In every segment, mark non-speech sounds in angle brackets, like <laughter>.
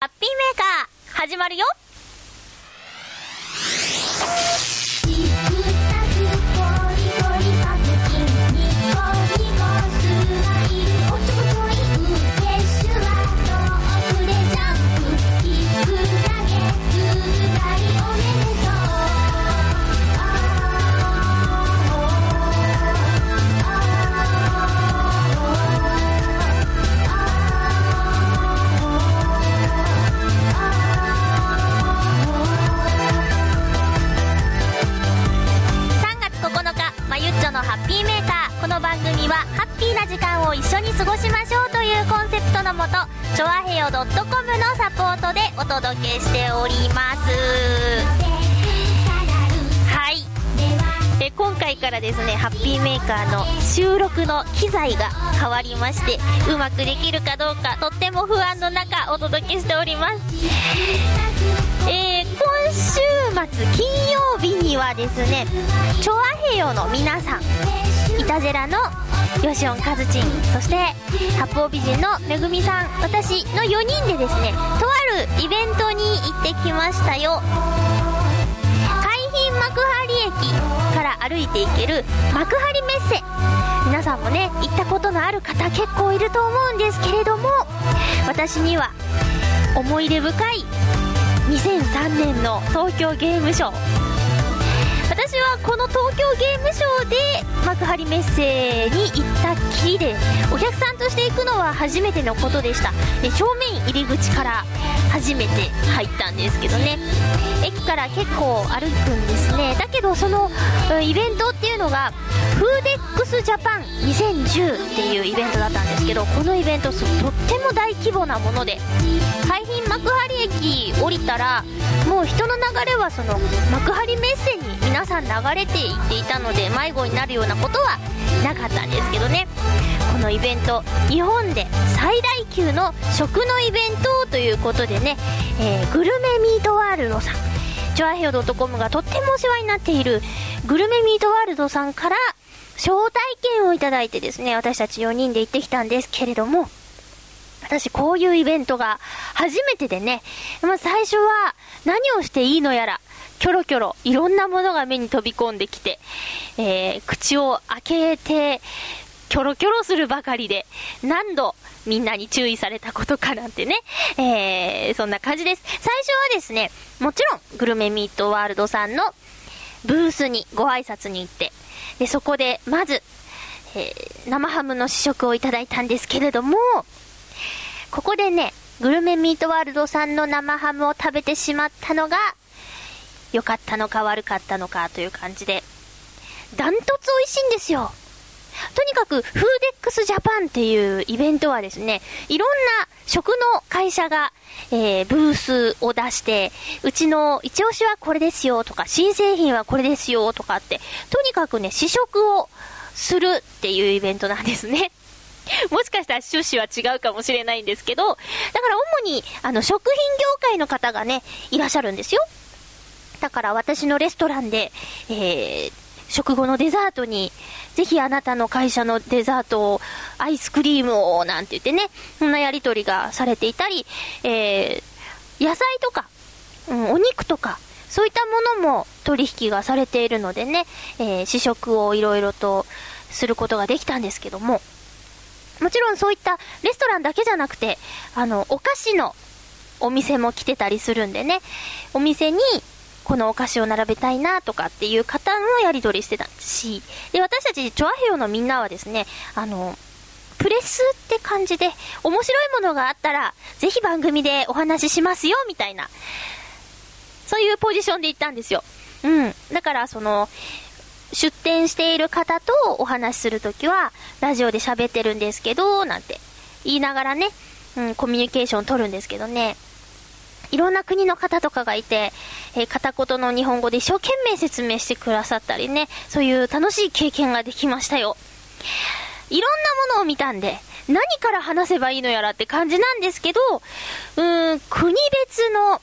ハッピーメーカー、始まるよ。は、ハッピーな時間を一緒に過ごしましょうというコンセプトのもと、ちょあへよ .com のサポートでお届けしております。はい。え今回からですね、ハッピーメーカーの収録の機材が変わりまして、うまくできるかどうか、とっても不安の中、お届けしております。えー、今週末金曜日にはですね、チョアヘヨの皆さん、イタジェラのヨシオンカズチン、そして八方美人のめぐみさん、私の4人でですね、とあるイベントに行ってきましたよ。海浜幕張駅から歩いていける幕張メッセ皆さんもね行ったことのある方結構いると思うんですけれども私には思い出深い2003年の東京ゲームショー私はこの東京ゲームショーで幕張メッセに行ったきりでお客さんとして行くのは初めてのことでした。で正面入り口から初めて入ったんですけどね。駅から結構歩くんですね。だけどそのイベントっていうのがフーデックスジャパン2010っていうイベントだったんですけどこのイベントとっても大規模なもので海浜幕張駅降りたらもう人の流れはその幕張メッセに皆さん流れていっていたので迷子になるようなことはなかったんですけどね。このイベント日本で最大級の食のイベントということでね、えーグルメミートワールドさんジョアヘオ .com がとってもお世話になっているグルメミートワールドさんから招待券をいただいてですね私たち4人で行ってきたんですけれども私こういうイベントが初めてでね、まあ、最初は何をしていいのやら、キョロキョロ、いろんなものが目に飛び込んできて、えー、口を開けて、キョロキョロするばかりで、何度みんなに注意されたことかなんてね、えー、そんな感じです。最初はですね、もちろん、グルメミートワールドさんのブースにご挨拶に行って、で、そこで、まず、えー生ハムの試食をいただいたんですけれども、ここでね、グルメミートワールドさんの生ハムを食べてしまったのが、良かったのか悪かったのかという感じで、ダントツ美味しいんですよ。とにかく、フーデックスジャパンっていうイベントはですね、いろんな食の会社が、えー、ブースを出して、うちの一押しはこれですよとか、新製品はこれですよとかって、とにかくね、試食をするっていうイベントなんですね。<laughs> もしかしたら趣旨は違うかもしれないんですけど、だから主に、あの、食品業界の方がね、いらっしゃるんですよ。だから私のレストランで、えー、食後のデザートに、ぜひあなたの会社のデザートを、アイスクリームを、なんて言ってね、そんなやりとりがされていたり、えー、野菜とか、うん、お肉とか、そういったものも取引がされているのでね、えー、試食をいろいろとすることができたんですけども、もちろんそういったレストランだけじゃなくて、あの、お菓子のお店も来てたりするんでね、お店にこのお菓子を並べたいなとかっていう方のやり取りしてたし、で、私たち、チョアヘヨのみんなはですね、あの、プレスって感じで、面白いものがあったら、ぜひ番組でお話ししますよ、みたいな、そういうポジションで行ったんですよ。うん。だから、その、出店している方とお話しするときは、ラジオで喋ってるんですけど、なんて言いながらね、うん、コミュニケーション取るんですけどね、いろんな国の方とかがいて、えー片言の日本語で一生懸命説明してくださったりね、そういう楽しい経験ができましたよ。いろんなものを見たんで、何から話せばいいのやらって感じなんですけど、うーん、国別の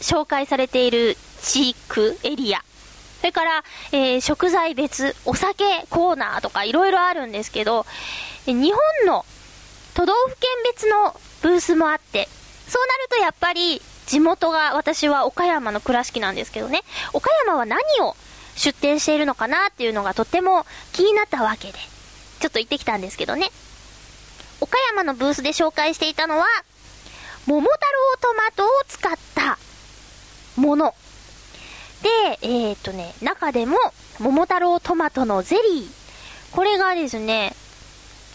紹介されている地区、エリア、それから、えー食材別、お酒コーナーとかいろいろあるんですけど、日本の都道府県別のブースもあって、そうなるとやっぱり、地元が私は岡山の倉敷なんですけどね、岡山は何を出店しているのかなっていうのがとっても気になったわけで、ちょっと行ってきたんですけどね。岡山のブースで紹介していたのは、桃太郎トマトを使ったもの。で、えー、っとね、中でも、桃太郎トマトのゼリー。これがですね、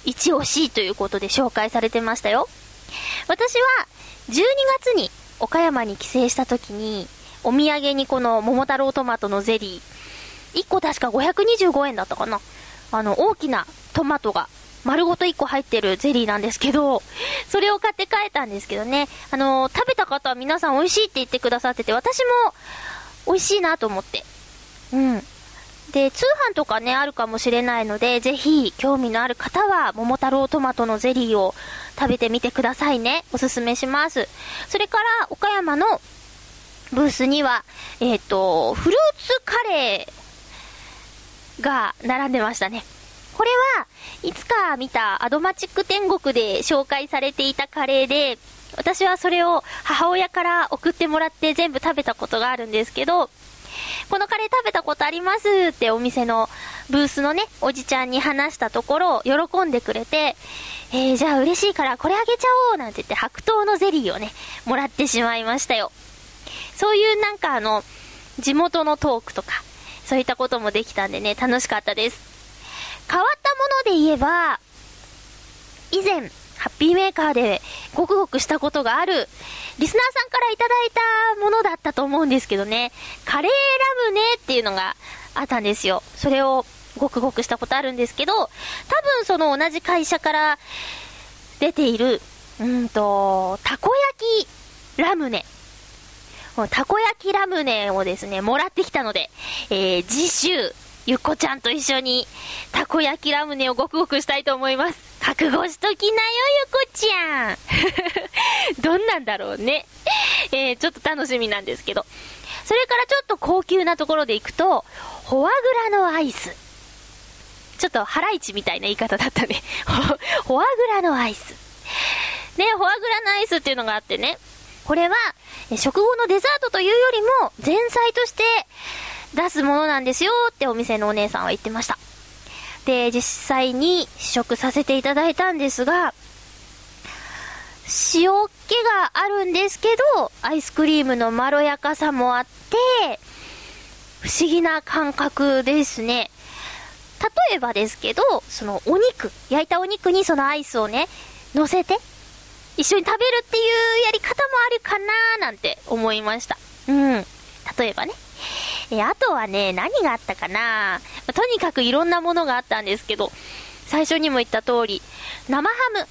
一押しということで紹介されてましたよ。私は、12月に岡山に帰省した時に、お土産にこの桃太郎トマトのゼリー、1個確か525円だったかな。あの、大きなトマトが丸ごと1個入ってるゼリーなんですけど、それを買って帰ったんですけどね、あの、食べた方は皆さん美味しいって言ってくださってて、私も美味しいなと思って。うん。で、通販とかね、あるかもしれないので、ぜひ、興味のある方は、桃太郎トマトのゼリーを食べてみてくださいね。おすすめします。それから、岡山のブースには、えっ、ー、と、フルーツカレーが並んでましたね。これはいつか見たアドマチック天国で紹介されていたカレーで、私はそれを母親から送ってもらって全部食べたことがあるんですけど、このカレー食べたことありますってお店のブースのね、おじちゃんに話したところ、喜んでくれて、えー、じゃあ嬉しいからこれあげちゃおうなんて言って白桃のゼリーをね、もらってしまいましたよ。そういうなんかあの、地元のトークとか、そういったこともできたんでね、楽しかったです。変わったもので言えば、以前、ハッピーメーカーでごくごくしたことがある、リスナーさんからいただいたものだったと思うんですけどね、カレーラムネっていうのがあったんですよ。それをごくごくしたことあるんですけど、多分その同じ会社から出ている、うんと、たこ焼きラムネ。たこ焼きラムネをですね、もらってきたので、えー、次週、ゆっこちゃんと一緒に、たこ焼きラムネをごくごくしたいと思います。覚悟しときなよ、ゆこちゃん。<laughs> どんなんだろうね。<laughs> えー、ちょっと楽しみなんですけど。それからちょっと高級なところで行くと、フォアグラのアイス。ちょっとハライチみたいな言い方だったね。フォアグラのアイス。ね、フォアグラのアイスっていうのがあってね。これは、食後のデザートというよりも、前菜として、出すものなんですよってお店のお姉さんは言ってました。で、実際に試食させていただいたんですが、塩気があるんですけど、アイスクリームのまろやかさもあって、不思議な感覚ですね。例えばですけど、そのお肉、焼いたお肉にそのアイスをね、乗せて、一緒に食べるっていうやり方もあるかなーなんて思いました。うん。例えばね。えあとはね、何があったかなまとにかくいろんなものがあったんですけど、最初にも言った通り、生ハム。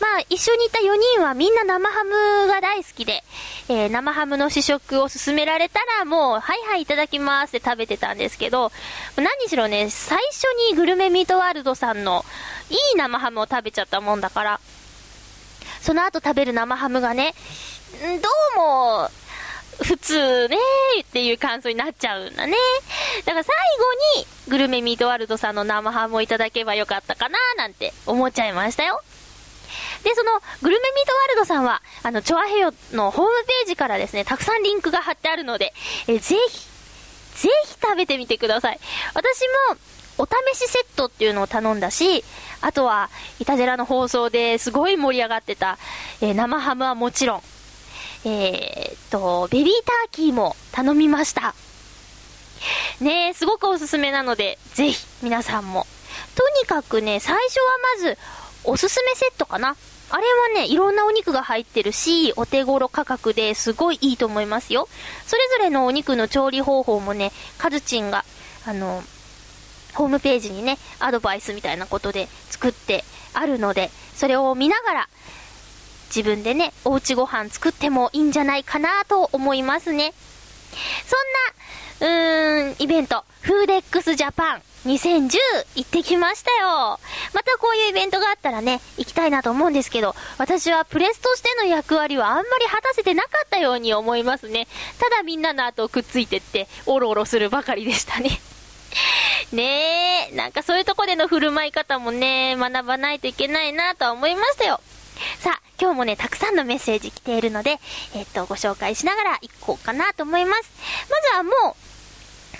まあ、一緒にいた4人はみんな生ハムが大好きで、えー、生ハムの試食を勧められたらもう、はいはいいただきますって食べてたんですけど、何しろね、最初にグルメミートワールドさんのいい生ハムを食べちゃったもんだから、その後食べる生ハムがね、どうも、普通ねっていう感想になっちゃうんだね。だから最後に、グルメミートワールドさんの生ハムをいただけばよかったかななんて思っちゃいましたよ。で、その、グルメミートワールドさんは、あの、チョアヘヨのホームページからですね、たくさんリンクが貼ってあるので、えぜひ、ぜひ食べてみてください。私も、お試しセットっていうのを頼んだし、あとは、イタジェラの放送ですごい盛り上がってた、えー、生ハムはもちろん、えー、っと、ベビーターキーも頼みました。ねえ、すごくおすすめなので、ぜひ、皆さんも。とにかくね、最初はまず、おすすめセットかな。あれはね、いろんなお肉が入ってるし、お手頃価格ですごいいいと思いますよ。それぞれのお肉の調理方法もね、カズチンが、あの、ホームページにね、アドバイスみたいなことで作ってあるので、それを見ながら、自分でね、おうちご飯作ってもいいんじゃないかなと思いますね。そんな、うーん、イベント、フーデックスジャパン2010行ってきましたよ。またこういうイベントがあったらね、行きたいなと思うんですけど、私はプレスとしての役割はあんまり果たせてなかったように思いますね。ただみんなの後をくっついてって、おろおろするばかりでしたね。<laughs> ねえ、なんかそういうとこでの振る舞い方もね、学ばないといけないなとは思いましたよ。さあ、今日もね、たくさんのメッセージ来ているので、えっと、ご紹介しながら行こうかなと思います。まずはもう、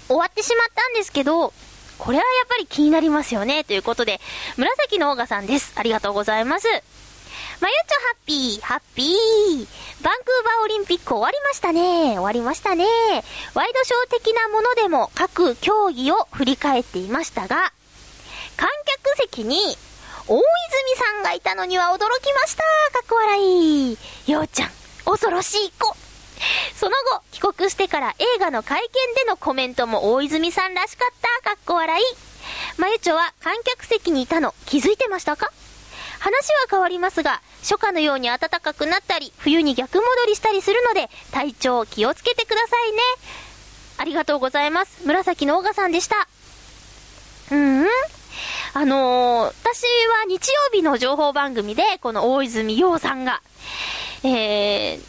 終わってしまったんですけど、これはやっぱり気になりますよね。ということで、紫のオーガさんです。ありがとうございます。まゆちょハッピー、ハッピー。バンクーバーオリンピック終わりましたね。終わりましたね。ワイドショー的なものでも各競技を振り返っていましたが、観客席に大泉さんがいたのには驚きました。かっこ笑い。ようちゃん、恐ろしい子。その後、帰国してから映画の会見でのコメントも大泉さんらしかった。かっこ笑い。まゆちょは観客席にいたの気づいてましたか？話は変わりますが、初夏のように暖かくなったり、冬に逆戻りしたりするので、体調気をつけてくださいね。ありがとうございます。紫のオーガさんでした。うーん。あのー、私は日曜日の情報番組で、この大泉洋さんが、えー、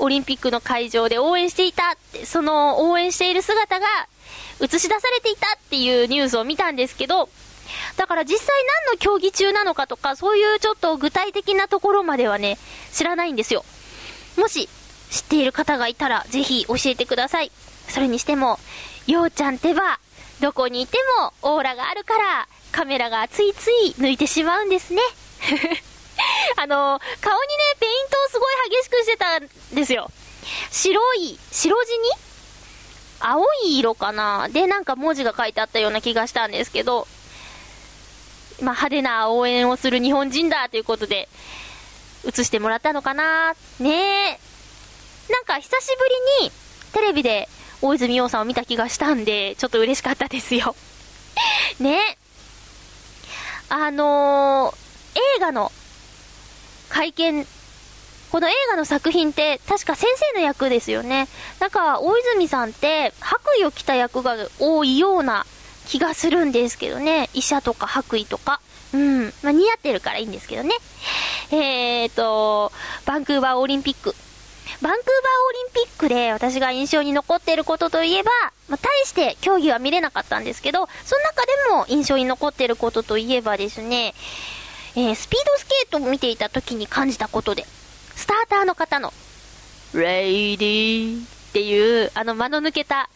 オリンピックの会場で応援していたって、その応援している姿が映し出されていたっていうニュースを見たんですけど、だから実際何の競技中なのかとか、そういうちょっと具体的なところまではね、知らないんですよ。もし、知っている方がいたら、ぜひ教えてください。それにしても、ようちゃんってば、どこにいてもオーラがあるから、カメラがついつい抜いてしまうんですね。<laughs> あの、顔にね、ペイントをすごい激しくしてたんですよ。白い、白地に？青い色かな？で、なんか文字が書いてあったような気がしたんですけど、まあ、派手な応援をする日本人だということで、映してもらったのかな？ねえ。なんか久しぶりにテレビで大泉洋さんを見た気がしたんで、ちょっと嬉しかったですよ。<laughs> ねあのー、映画の会見、この映画の作品って確か先生の役ですよね。なんか大泉さんって白衣を着た役が多いような気がするんですけどね。医者とか白衣とか。うん。まあ、似合ってるからいいんですけどね。えーと、バンクーバーオリンピック。バンクーバーオリンピックで私が印象に残っていることといえば、まあ、大して競技は見れなかったんですけど、その中でも印象に残っていることといえばですね、えー、スピードスケートを見ていた時に感じたことで、スターターの方の、レイディーっていう、あの間の抜けた、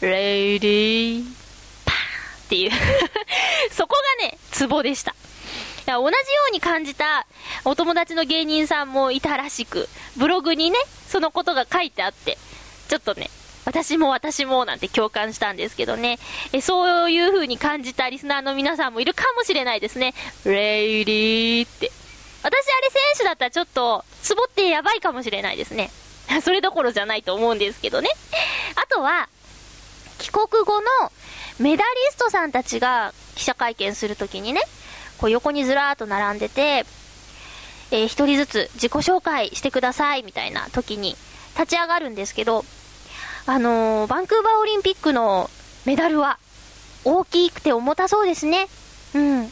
レイディー、パーンっていう <laughs> そこがね、ツボでした。同じように感じたお友達の芸人さんもいたらしく、ブログにね、そのことが書いてあって、ちょっとね、私も私もなんて共感したんですけどね。え、そういう風に感じたリスナーの皆さんもいるかもしれないですね。レイリーって。私あれ選手だったらちょっと、ツボってやばいかもしれないですね。<laughs> それどころじゃないと思うんですけどね。あとは、帰国後のメダリストさんたちが記者会見するときにね、こう横にずらーっと並んでて、えー、一人ずつ自己紹介してくださいみたいな時に立ち上がるんですけど、あのー、バンクーバーオリンピックのメダルは大きくて重たそうですね。うん。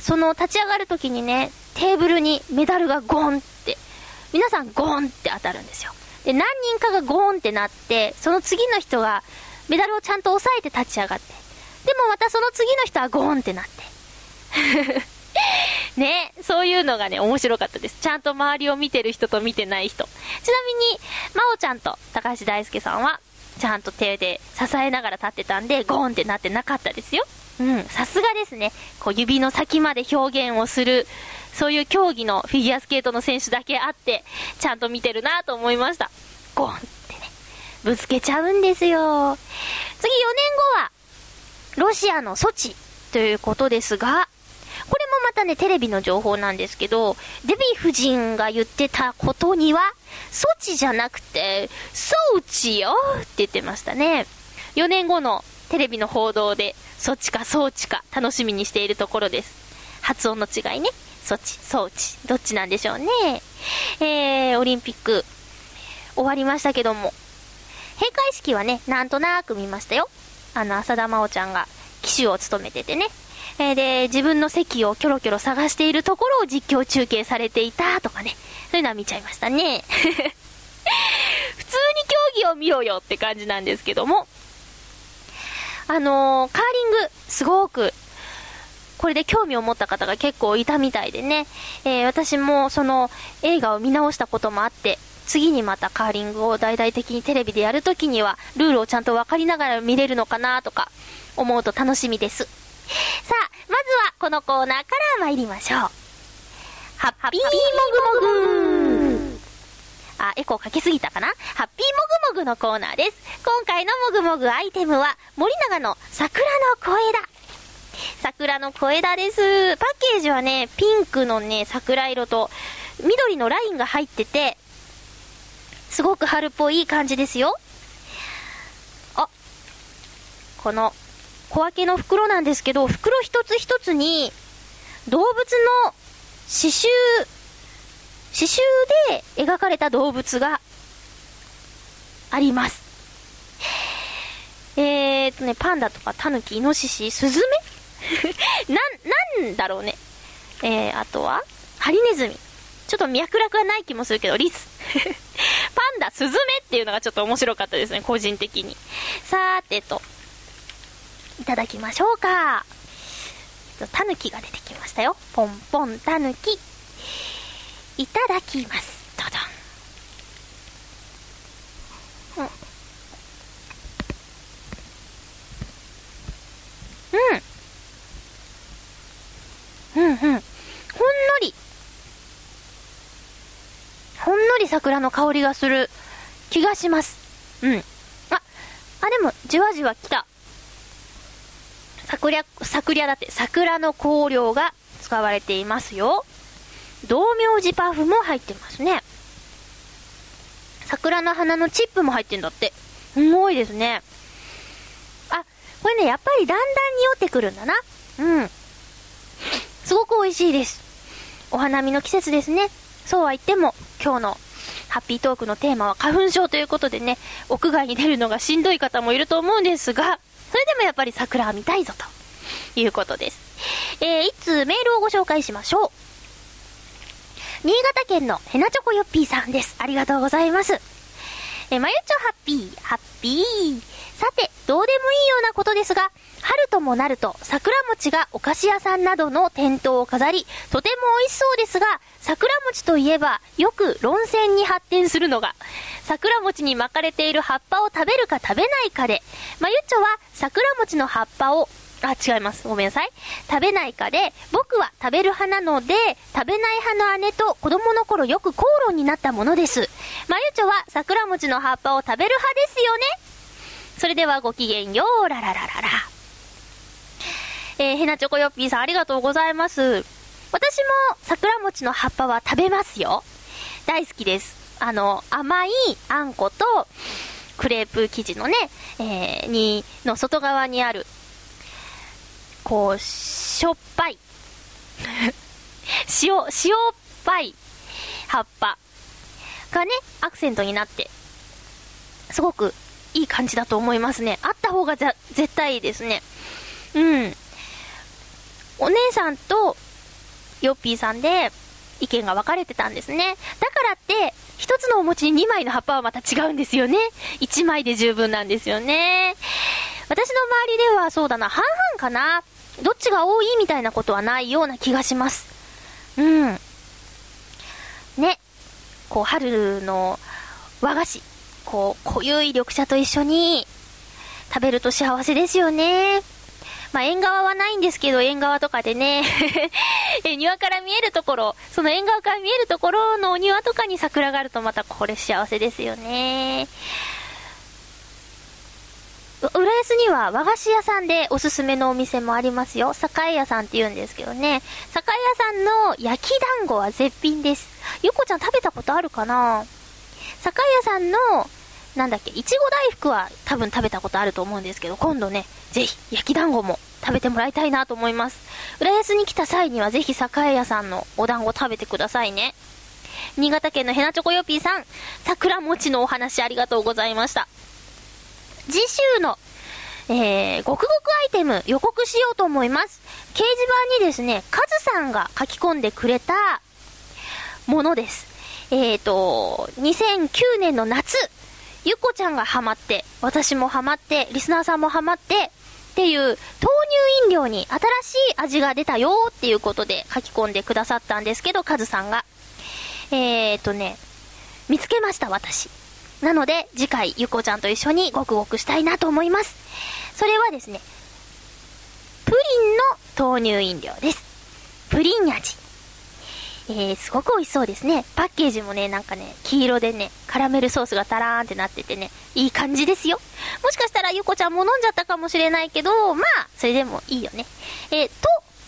その立ち上がる時にね、テーブルにメダルがゴンって、皆さんゴンって当たるんですよ。で、何人かがゴーンってなって、その次の人がメダルをちゃんと押さえて立ち上がって。でもまたその次の人はゴーンってなって。<laughs> ね、そういうのがね、面白かったです。ちゃんと周りを見てる人と見てない人。ちなみに、まおちゃんと高橋大輔さんは、ちゃんと手で支えながら立ってたんで、ゴーンってなってなかったですよ。うん、さすがですね。こう指の先まで表現をする、そういう競技のフィギュアスケートの選手だけあって、ちゃんと見てるなと思いました。ゴーンってね、ぶつけちゃうんですよ。次4年後は、ロシアのソチということですが、これもまたね、テレビの情報なんですけど、デヴィ夫人が言ってたことには、ソチじゃなくて、ソーチよって言ってましたね。4年後のテレビの報道で、そっちかそうちか楽しみにしているところです。発音の違いね。そっち、そうち。どっちなんでしょうね。えー、オリンピック、終わりましたけども。閉会式はね、なんとなく見ましたよ。あの、浅田真央ちゃんが騎手を務めててね。えー、で、自分の席をキョロキョロ探しているところを実況中継されていたとかね。そういうのは見ちゃいましたね。<laughs> 普通に競技を見ようよって感じなんですけども。あのー、カーリング、すごく、これで興味を持った方が結構いたみたいでね、えー、私もその映画を見直したこともあって、次にまたカーリングを大々的にテレビでやるときには、ルールをちゃんと分かりながら見れるのかなとか、思うと楽しみです。<laughs> さあ、まずはこのコーナーから参りましょう。ハッピーもぐもぐあ、エコーかけすぎたかな？ハッピーもぐもぐのコーナーです。今回のもぐもぐアイテムは、森永の桜の小枝。桜の小枝です。パッケージはね、ピンクのね、桜色と、緑のラインが入ってて、すごく春っぽい感じですよ。あ、この小分けの袋なんですけど、袋一つ一つに動物の刺繍、刺繍で描かれた動物があります。えーとね、パンダとかタヌキ、イノシシ、スズメな、なんだろうね。えー、あとは、ハリネズミ。ちょっと脈絡はない気もするけど、リス。<laughs> パンダ、スズメっていうのがちょっと面白かったですね、個人的に。さーてと、いただきましょうか。タヌキが出てきましたよ。ポンポンタヌキ。いただきます。どどん。うん。うん。うんうん。ほんのり。ほんのり桜の香りがする気がします。うん。あ、あ、でも、じわじわ来た。桜、桜だって、桜の香料が使われていますよ。道明寺パフも入ってますね。桜の花のチップも入ってんだって。すごいですね。あ、これね、やっぱりだんだん匂ってくるんだな。うん。すごく美味しいです。お花見の季節ですね。そうは言っても、今日のハッピートークのテーマは花粉症ということでね、屋外に出るのがしんどい方もいると思うんですが、それでもやっぱり桜は見たいぞということです。えー、いつメールをご紹介しましょう。新潟県のヘナチョコヨッピーさんです。ありがとうございます。えまゆちょハッピー、ハッピー。さて、どうでもいいようなことですが、春ともなると桜餅がお菓子屋さんなどの店頭を飾り、とても美味しそうですが、桜餅といえばよく論戦に発展するのが、桜餅に巻かれている葉っぱを食べるか食べないかで、まゆっちょは桜餅の葉っぱをあ、違います。ごめんなさい。食べないかで、僕は食べる派なので、食べない派の姉と子供の頃よく口論になったものです。まゆちょは桜餅の葉っぱを食べる派ですよねそれではごきげんよう、ラララララ。えー、へなちょこよっぴーさんありがとうございます。私も桜餅の葉っぱは食べますよ。大好きです。あの、甘いあんこと、クレープ生地のね、えー、に、の外側にある、こう、しょっぱい。<laughs> 塩、塩っぱい葉っぱがね、アクセントになって、すごくいい感じだと思いますね。あった方が絶対いいですね。うん。お姉さんと、ヨッピーさんで、意見が分かれてたんですね。だからって、一つのお餅に2枚の葉っぱはまた違うんですよね。1枚で十分なんですよね。私の周りではそうだな、半々かな。どっちが多いみたいなことはないような気がします。うん。ね。こう、春の和菓子。こう、濃ゆい緑茶と一緒に食べると幸せですよね。まあ、縁側はないんですけど、縁側とかでね <laughs> え、庭から見えるところ、その縁側から見えるところのお庭とかに桜があるとまたこれ幸せですよね。浦安には和菓子屋さんでおすすめのお店もありますよ。栄屋さんって言うんですけどね。栄屋さんの焼き団子は絶品です。ゆこちゃん食べたことあるかな？栄屋さんのなんだっけ、いちご大福は多分食べたことあると思うんですけど、今度ね、ぜひ焼き団子も食べてもらいたいなと思います。浦安に来た際にはぜひ栄屋さんのお団子食べてくださいね。新潟県のヘナチョコヨピーさん、桜餅のお話ありがとうございました。次週の、えー、ごくごくアイテム予告しようと思います。掲示板にですね、カズさんが書き込んでくれたものです。えーと、2009年の夏、ゆっこちゃんがハマって、私もハマって、リスナーさんもハマって、っていう豆乳飲料に新しい味が出たよっていうことで書き込んでくださったんですけど、カズさんが。えーとね、見つけました、私。なので、次回、ゆこちゃんと一緒にごくごくしたいなと思います。それはですね、プリンの豆乳飲料です。プリン味。えー、すごく美味しそうですね。パッケージもね、なんかね、黄色でね、カラメルソースがタラーンってなっててね、いい感じですよ。もしかしたらゆこちゃんも飲んじゃったかもしれないけど、まあ、それでもいいよね。えー、と、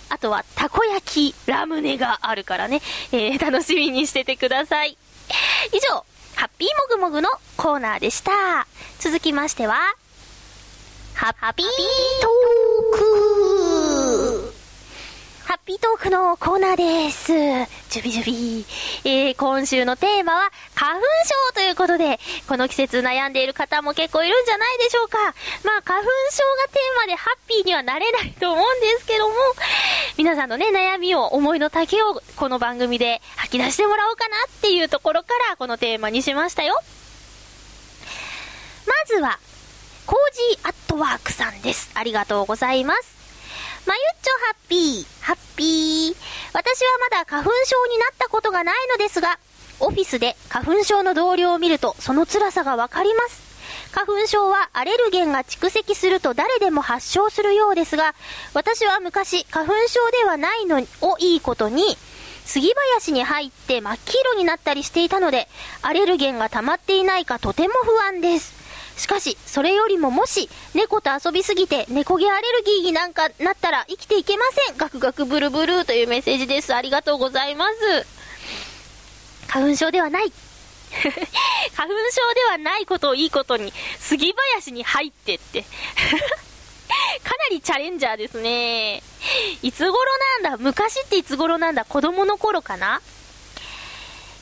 あとは、たこ焼き、ラムネがあるからね、えー、楽しみにしててください。以上、ハッピーもぐもぐのコーナーでした。続きましては、ハッピートークハッピートークのコーナーです。ジュビジュビえー、今週のテーマは花粉症ということで、この季節悩んでいる方も結構いるんじゃないでしょうか。まあ、花粉症がテーマでハッピーにはなれないと思うんですけども、皆さんのね、悩みを、思いの丈をこの番組で吐き出してもらおうかなっていうところからこのテーマにしましたよ。まずは、コージーアットワークさんです。ありがとうございます。まゆっちょハッピー、ハッピー。私はまだ花粉症になったことがないのですが、オフィスで花粉症の同僚を見るとその辛さがわかります。花粉症はアレルゲンが蓄積すると誰でも発症するようですが、私は昔花粉症ではないのをいいことに、杉林に入って真っ黄色になったりしていたので、アレルゲンが溜まっていないかとても不安です。しかし、それよりももし、猫と遊びすぎて猫毛アレルギーになんかなったら生きていけません。ガクガクブルブルーというメッセージです。ありがとうございます。花粉症ではない。花粉症ではないことをいいことに、杉林に入ってって。<laughs> かなりチャレンジャーですね。いつ頃なんだ？昔っていつ頃なんだ？子供の頃かな？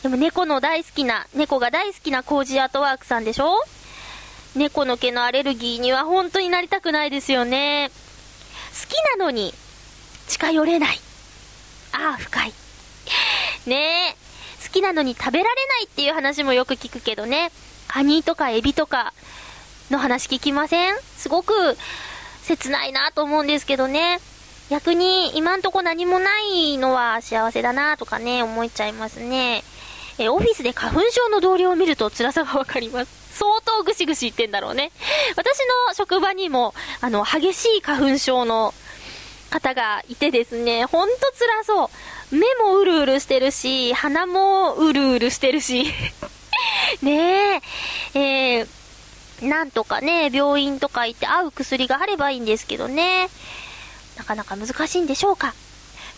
でも猫の大好きな、猫が大好きなコージアートワークさんでしょ？猫の毛のアレルギーには本当になりたくないですよね。好きなのに近寄れない。ああ、深い。ねえ。好きなのに食べられないっていう話もよく聞くけどね。カニとかエビとかの話聞きません？すごく切ないなと思うんですけどね。逆に今んとこ何もないのは幸せだなとかね、思っちゃいますね。えオフィスで花粉症の同僚を見ると辛さがわかります。相当ぐしぐし言ってんだろうね。私の職場にも、あの、激しい花粉症の方がいてですね、ほんと辛そう。目もうるうるしてるし、鼻もうるうるしてるし。<laughs> ねえ、えー、なんとかね、病院とか行って合う薬があればいいんですけどね。なかなか難しいんでしょうか。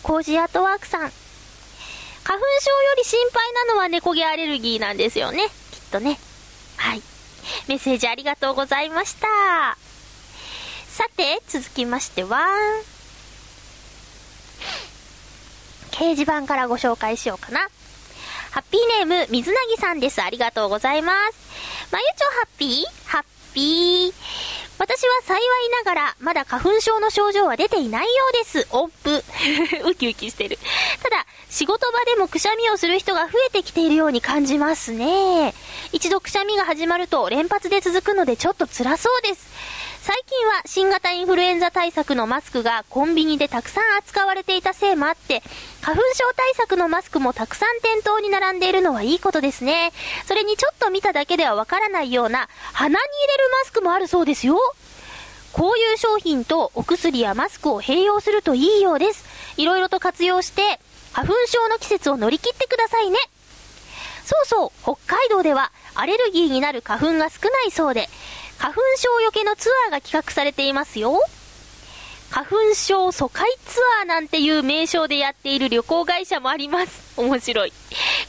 コージアートワークさん。花粉症より心配なのは猫毛アレルギーなんですよね。きっとね。はい。メッセージありがとうございました。さて、続きましては、掲示板からご紹介しようかな。ハッピーネーム、水なぎさんです。ありがとうございます。まゆちょハッピー？ハッピー。私は幸いながら、まだ花粉症の症状は出ていないようです。おっぷ。<laughs> ウキウキしてる。ただ、仕事場でもくしゃみをする人が増えてきているように感じますね。一度くしゃみが始まると連発で続くのでちょっと辛そうです。最近は新型インフルエンザ対策のマスクがコンビニでたくさん扱われていたせいもあって、花粉症対策のマスクもたくさん店頭に並んでいるのはいいことですね。それにちょっと見ただけではわからないような鼻に入れるマスクもあるそうですよ。こういう商品とお薬やマスクを併用するといいようです。いろいろと活用して、花粉症の季節を乗り切ってくださいね。そうそう、北海道ではアレルギーになる花粉が少ないそうで、花粉症よけのツアーが企画されていますよ。花粉症疎開ツアーなんていう名称でやっている旅行会社もあります。面白い。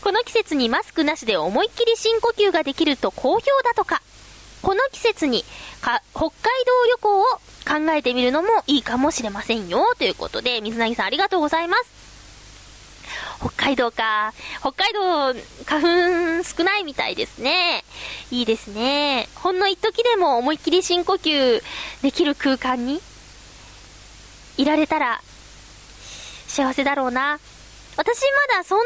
この季節にマスクなしで思いっきり深呼吸ができると好評だとか。この季節にか北海道旅行を考えてみるのもいいかもしれませんよ。ということで、水なぎさんありがとうございます。北海道か。北海道、花粉少ないみたいですね。いいですね。ほんの一時でも思いっきり深呼吸できる空間にいられたら幸せだろうな。私まだそんな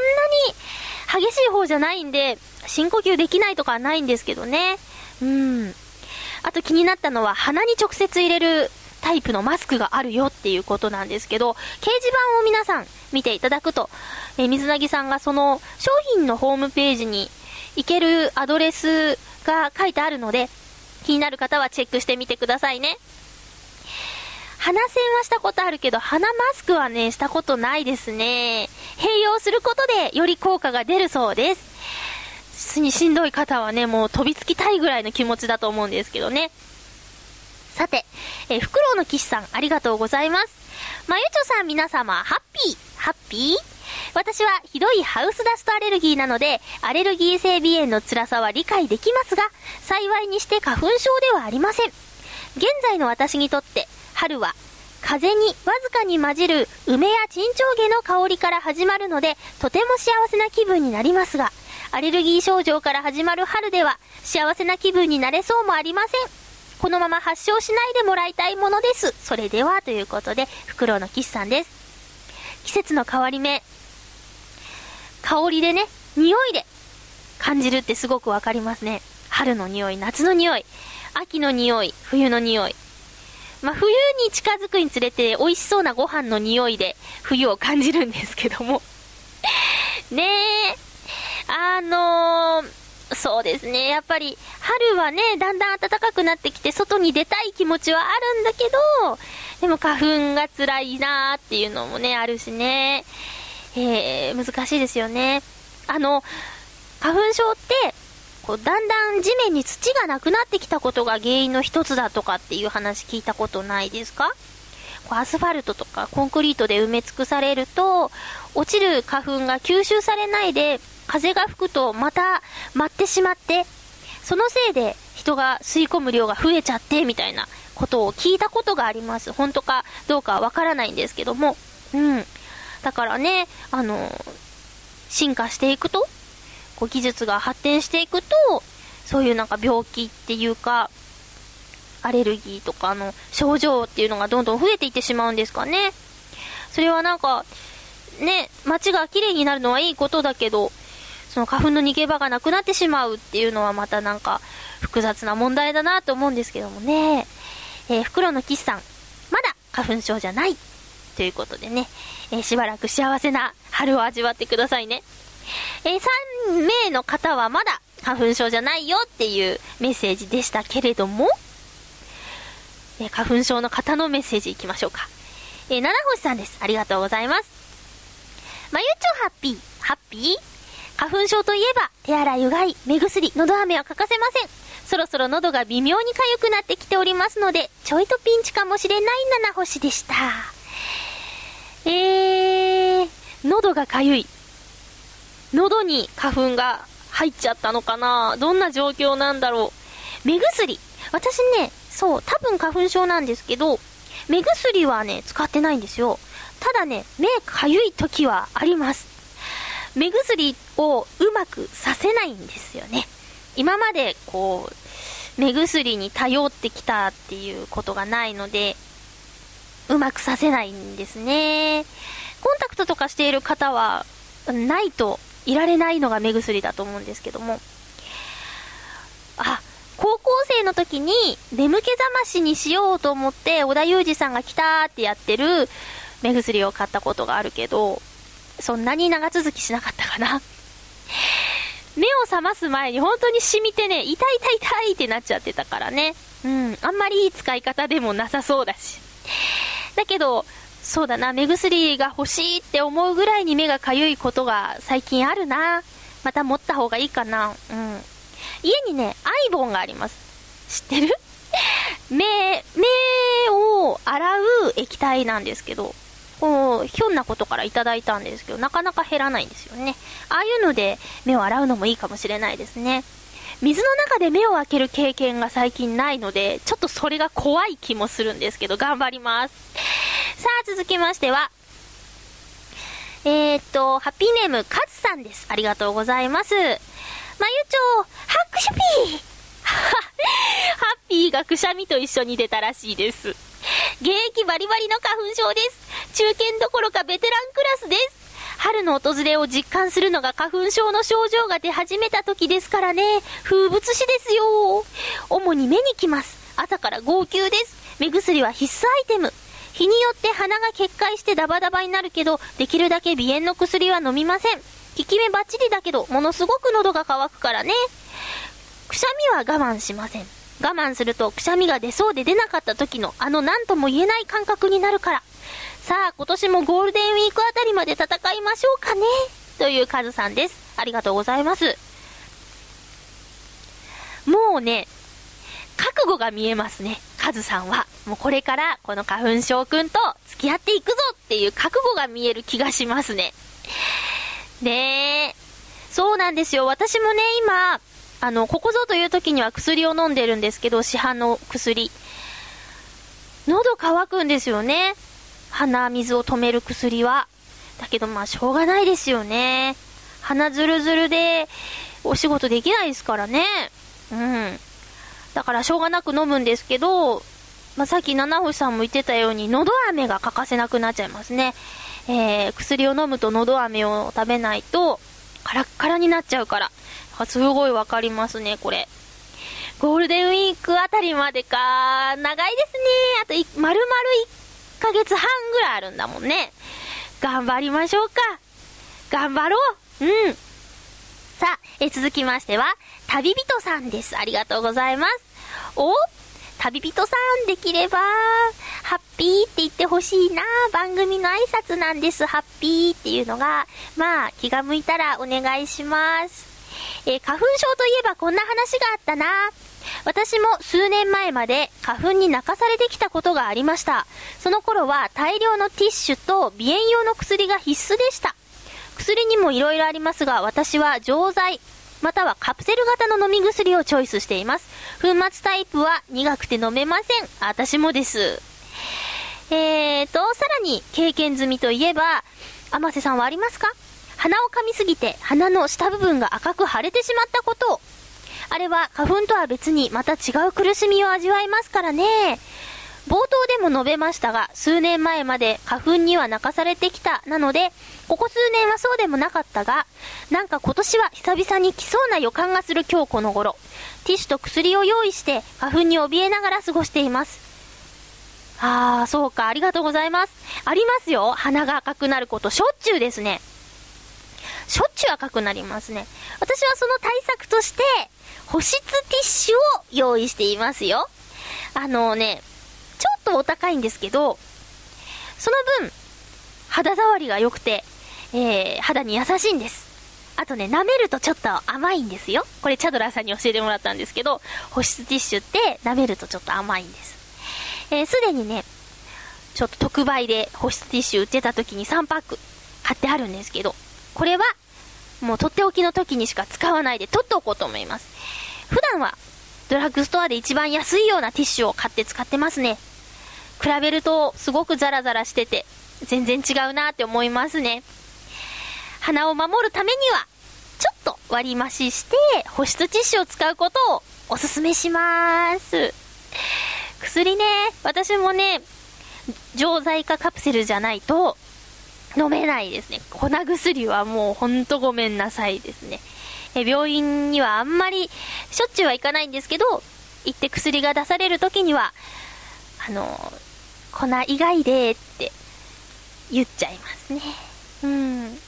に激しい方じゃないんで、深呼吸できないとかはないんですけどね。うん。あと気になったのは鼻に直接入れるタイプのマスクがあるよっていうことなんですけど、掲示板を皆さん見ていただくと、えー、水なぎさんがその商品のホームページに行けるアドレスが書いてあるので、気になる方はチェックしてみてくださいね。鼻栓はしたことあるけど、鼻マスクはね、したことないですね。併用することでより効果が出るそうです。普通にしんどい方はね、もう飛びつきたいぐらいの気持ちだと思うんですけどね。さて、えー、フクロウの騎士さん、ありがとうございます。まゆちょさん皆様、ハッピー、ハッピー？私はひどいハウスダストアレルギーなので、アレルギー性鼻炎の辛さは理解できますが、幸いにして花粉症ではありません。現在の私にとって、春は風にわずかに混じる梅やチンチョウゲの香りから始まるので、とても幸せな気分になりますが、アレルギー症状から始まる春では、幸せな気分になれそうもありません。このまま発症しないでもらいたいものです。それでは、ということで、フクロウの騎士さんです。季節の変わり目。香りでね、匂いで感じるってすごくわかりますね。春の匂い、夏の匂い、秋の匂い、冬の匂い。まあ、冬に近づくにつれて美味しそうなご飯の匂いで冬を感じるんですけどもねえ、あのー、そうですね。やっぱり、春はね、だんだん暖かくなってきて、外に出たい気持ちはあるんだけど、でも花粉が辛いなーっていうのもね、あるしね。えー、難しいですよね。あの、花粉症って、こう、だんだん地面に土がなくなってきたことが原因の一つだとかっていう話聞いたことないですか？こうアスファルトとかコンクリートで埋め尽くされると、落ちる花粉が吸収されないで、風が吹くとまた舞ってしまって、そのせいで人が吸い込む量が増えちゃって、みたいなことを聞いたことがあります。本当かどうかわからないんですけども。うん。だからね、あの、進化していくとこう技術が発展していくと、そういうなんか病気っていうか、アレルギーとかの症状っていうのがどんどん増えていってしまうんですかね。それはなんか、ね、街が綺麗になるのはいいことだけど、その花粉の逃げ場がなくなってしまうっていうのはまたなんか複雑な問題だなと思うんですけどもね。えー、袋のキスさん、まだ花粉症じゃないということでね、えー、しばらく幸せな春を味わってくださいね。えー、3名の方はまだ花粉症じゃないよっていうメッセージでしたけれども、え、花粉症の方のメッセージいきましょうか。えー、七星さんです。ありがとうございます。まゆちょハッピー、ハッピー？花粉症といえば、手洗い、うがい、目薬、喉飴は欠かせません。そろそろ喉が微妙に痒くなってきておりますので、ちょいとピンチかもしれない七星でした。えー、喉が痒い。喉に花粉が入っちゃったのかなどんな状況なんだろう。目薬。私ね、そう、多分花粉症なんですけど、目薬はね、使ってないんですよ。ただね、目かゆい時はあります。目薬をうまくさせないんですよね。今までこう、目薬に頼ってきたっていうことがないので、うまくさせないんですね。コンタクトとかしている方は、ないといられないのが目薬だと思うんですけども。あ、高校生の時に眠気覚ましにしようと思って小田裕二さんが来たってやってる目薬を買ったことがあるけど、そんなに長続きしなかったかな。目を覚ます前に本当に染みてね、痛い痛い痛いってなっちゃってたからね。うん、あんまりいい使い方でもなさそうだし。だけど、そうだな、目薬が欲しいって思うぐらいに目がかゆいことが最近あるな。また持った方がいいかな。うん。家にね、アイボンがあります。知ってる？<laughs> 目、目を洗う液体なんですけど、こう、ひょんなことからいただいたんですけど、なかなか減らないんですよね。ああいうので目を洗うのもいいかもしれないですね。水の中で目を開ける経験が最近ないので、ちょっとそれが怖い気もするんですけど、頑張ります。さあ、続きましては、えー、っと、ハッピーネーム、カズさんです。ありがとうございます。まゆちょ、拍手ピー <laughs> ハッピーがくしゃみと一緒に出たらしいです。現役バリバリの花粉症です。中堅どころかベテランクラスです。春の訪れを実感するのが花粉症の症状が出始めた時ですからね。風物詩ですよ。主に目に来ます。朝から号泣です。目薬は必須アイテム。日によって鼻が決壊してダバダバになるけど、できるだけ鼻炎の薬は飲みません。効き目バッチリだけど、ものすごく喉が渇くからね。くしゃみは我慢しません。我慢するとくしゃみが出そうで出なかった時のあの何とも言えない感覚になるから。さあ、今年もゴールデンウィークあたりまで戦いましょうかね。というカズさんです。ありがとうございます。もうね、覚悟が見えますね。カズさんは。もうこれからこの花粉症くんと付き合っていくぞっていう覚悟が見える気がしますね。ねえ。そうなんですよ。私もね、今、あの、ここぞという時には薬を飲んでるんですけど、市販の薬。喉乾くんですよね。鼻水を止める薬は。だけどまあ、しょうがないですよね。鼻ずるずるで、お仕事できないですからね。うん。だからしょうがなく飲むんですけど、まあ、さっき七星さんも言ってたように、喉飴が欠かせなくなっちゃいますね。えー、薬を飲むと喉飴を食べないと、カラッカラになっちゃうから。すごいわかりますね、これ。ゴールデンウィークあたりまでか。長いですね。あと、丸々1ヶ月半ぐらいあるんだもんね。頑張りましょうか。頑張ろう。うん。さあ、え続きましては、旅人さんです。ありがとうございます。お旅人さんできれば、ハッピーって言ってほしいな。番組の挨拶なんです。ハッピーっていうのが、まあ、気が向いたらお願いします。えー、花粉症といえばこんな話があったな。私も数年前まで花粉に泣かされてきたことがありました。その頃は大量のティッシュと鼻炎用の薬が必須でした。薬にも色々ありますが、私は錠剤、またはカプセル型の飲み薬をチョイスしています。粉末タイプは苦くて飲めません。私もです。えーと、さらに経験済みといえば、甘瀬さんはありますか？鼻を噛みすぎて鼻の下部分が赤く腫れてしまったこと。あれは花粉とは別にまた違う苦しみを味わいますからね。冒頭でも述べましたが、数年前まで花粉には泣かされてきたなので、ここ数年はそうでもなかったが、なんか今年は久々に来そうな予感がする今日この頃。ティッシュと薬を用意して花粉に怯えながら過ごしています。あー、そうか、ありがとうございます。ありますよ。鼻が赤くなることしょっちゅうですね。しょっちゅう赤くなりますね。私はその対策として、保湿ティッシュを用意していますよ。あのね、ちょっとお高いんですけど、その分、肌触りが良くて、えー、肌に優しいんです。あとね、舐めるとちょっと甘いんですよ。これチャドラーさんに教えてもらったんですけど、保湿ティッシュって舐めるとちょっと甘いんです。えー、すでにね、ちょっと特売で保湿ティッシュ売ってた時に3パック買ってあるんですけど、これは、もうとっておきの時にしか使わないで取っておこうと思います。普段は、ドラッグストアで一番安いようなティッシュを買って使ってますね。比べると、すごくザラザラしてて、全然違うなって思いますね。鼻を守るためには、ちょっと割り増しして、保湿ティッシュを使うことをおすすめします。薬ね、私もね、錠剤かカプセルじゃないと、飲めないですね。粉薬はもうほんとごめんなさいですね。え病院にはあんまりしょっちゅうは行かないんですけど、行って薬が出される時には、あの、粉以外でって言っちゃいますね。うん。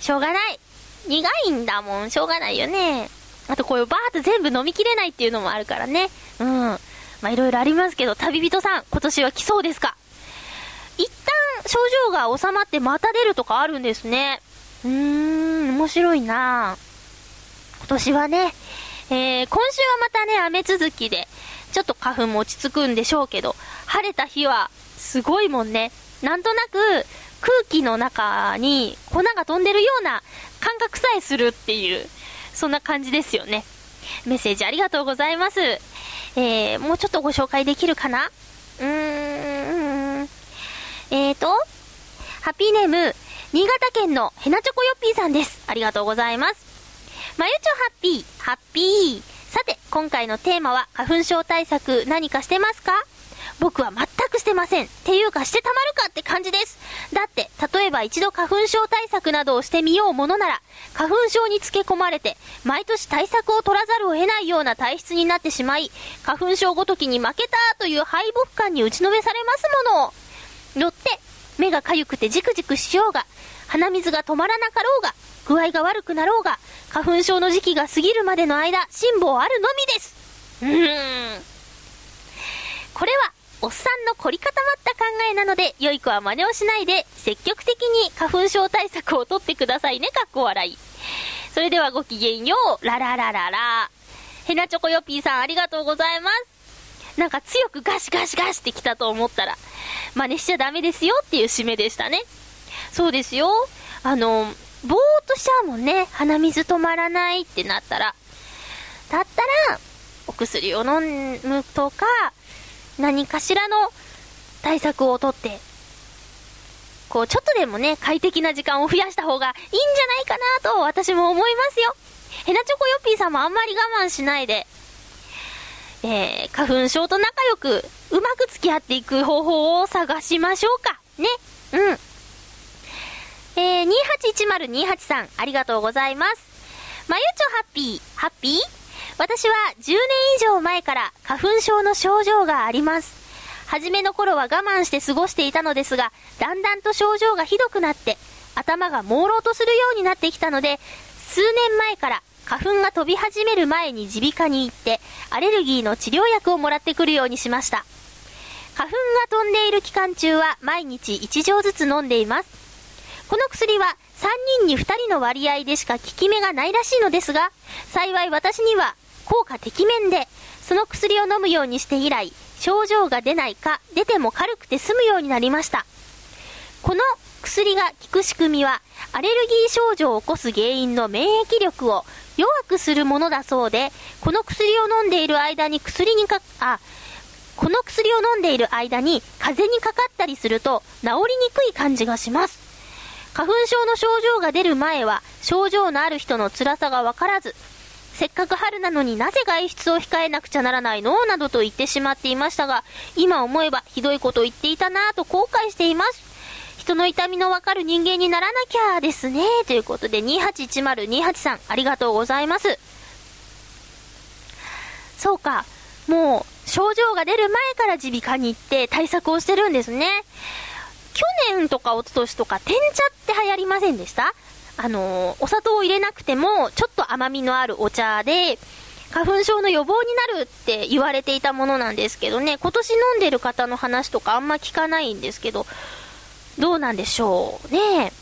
しょうがない。苦いんだもん。しょうがないよね。あとこういうバーッと全部飲みきれないっていうのもあるからね。うん。まあいろいろありますけど、旅人さん、今年は来そうですか？一旦症状が収まってまた出るとかあるんですね。うーん、面白いな今年はね、えー、今週はまたね、雨続きで、ちょっと花粉も落ち着くんでしょうけど、晴れた日はすごいもんね。なんとなく空気の中に粉が飛んでるような感覚さえするっていう、そんな感じですよね。メッセージありがとうございます。えー、もうちょっとご紹介できるかな？うーん。えーと、ハッピーネーム、新潟県のヘナチョコヨッピーさんです。ありがとうございます。まゆちょハッピー、ハッピー。さて、今回のテーマは、花粉症対策何かしてますか？僕は全くしてません。っていうかしてたまるかって感じです。だって、例えば一度花粉症対策などをしてみようものなら、花粉症につけ込まれて、毎年対策を取らざるを得ないような体質になってしまい、花粉症ごときに負けたという敗北感に打ちのめされますもの。よって、目がかゆくてじくじくしようが、鼻水が止まらなかろうが、具合が悪くなろうが、花粉症の時期が過ぎるまでの間、辛抱あるのみです。うーん。これは、おっさんの凝り固まった考えなので、良い子は真似をしないで、積極的に花粉症対策をとってくださいね、かっこ笑い。それではごきげんよう、ラララララ。ヘナチョコヨッピーさんありがとうございます。なんか強くガシガシガシってきたと思ったら、真似しちゃダメですよっていう締めでしたね。そうですよ。あの、ぼーっとしちゃうもんね。鼻水止まらないってなったら。だったら、お薬を飲むとか、何かしらの対策をとって、こう、ちょっとでもね、快適な時間を増やした方がいいんじゃないかなと私も思いますよ。ヘナチョコヨッピーさんもあんまり我慢しないで、えー、花粉症と仲良く、うまく付き合っていく方法を探しましょうか。ね。うん。えー、281028さん、ありがとうございます。まゆちょハッピー、ハッピー？私は10年以上前から花粉症の症状があります。初めの頃は我慢して過ごしていたのですが、だんだんと症状がひどくなって、頭が朦朧とするようになってきたので、数年前から花粉が飛び始める前に耳鼻科に行って、アレルギーの治療薬をもらってくるようにしました。花粉が飛んでいる期間中は毎日1錠ずつ飲んでいます。この薬は3人に2人の割合でしか効き目がないらしいのですが、幸い私には効果てきめんで、その薬を飲むようにして以来、症状が出ないか、出ても軽くて済むようになりました。この薬が効く仕組みは、アレルギー症状を起こす原因の免疫力を弱くするものだそうで、この薬を飲んでいる間に薬にか、あ、この薬を飲んでいる間に風邪にかかったりすると治りにくい感じがします。花粉症の症状が出る前は症状のある人の辛さがわからず、せっかく春なのになぜ外出を控えなくちゃならないの？などと言ってしまっていましたが、今思えばひどいことを言っていたなぁと後悔しています。人の痛みのわかる人間にならなきゃですね。ということで、281028さん、ありがとうございます。そうか。もう、症状が出る前から耳鼻科に行って対策をしてるんですね。去年とか一昨年とか、天茶って流行りませんでした？あの、お砂糖を入れなくても、ちょっと甘みのあるお茶で、花粉症の予防になるって言われていたものなんですけどね、今年飲んでる方の話とかあんま聞かないんですけど、どうなんでしょうね。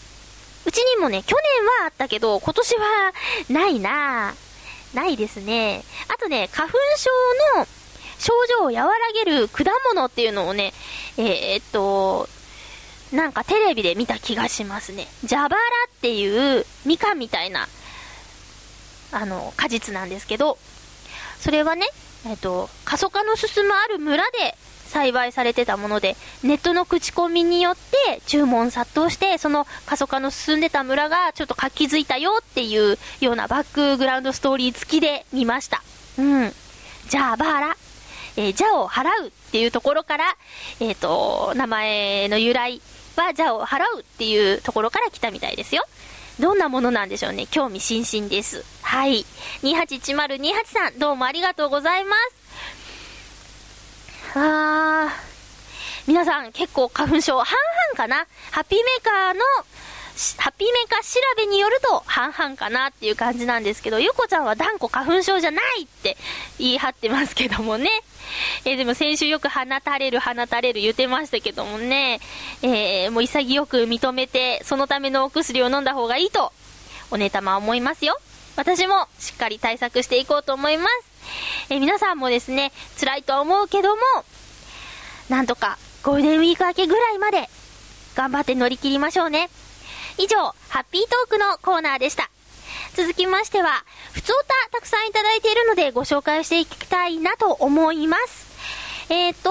うちにもね、去年はあったけど、今年はないなないですね。あとね、花粉症の症状を和らげる果物っていうのをね、えー、っと、なんかテレビで見た気がしますね。ジャバラっていうみかんみたいな、あの、果実なんですけど、それはね、えっと、過疎化の進むある村で栽培されてたもので、ネットの口コミによって注文殺到して、その過疎化の進んでた村がちょっと活気づいたよっていうようなバックグラウンドストーリー付きで見ました。うん。じゃあバーラ。えー、じゃを払うっていうところから、えっ、ー、と、名前の由来は、じゃを払うっていうところから来たみたいですよ。どんなものなんでしょうね。興味津々です。はい。281028さん、どうもありがとうございます。あー、皆さん結構花粉症半々かな？ハッピーメーカーの、ハッピーメーカー調べによると半々かなっていう感じなんですけど、ゆこちゃんは断固花粉症じゃないって言い張ってますけどもね。<laughs> えー、でも先週よく放たれる放たれる言ってましたけどもね、えー、もう潔く認めて、そのためのお薬を飲んだ方がいいと、お姉様は思いますよ。私もしっかり対策していこうと思います。え、皆さんもですね、辛いとは思うけども、なんとかゴールデンウィーク明けぐらいまで頑張って乗り切りましょうね。以上、ハッピートークのコーナーでした。続きましては、普通歌たくさんいただいているのでご紹介していきたいなと思います。えーと、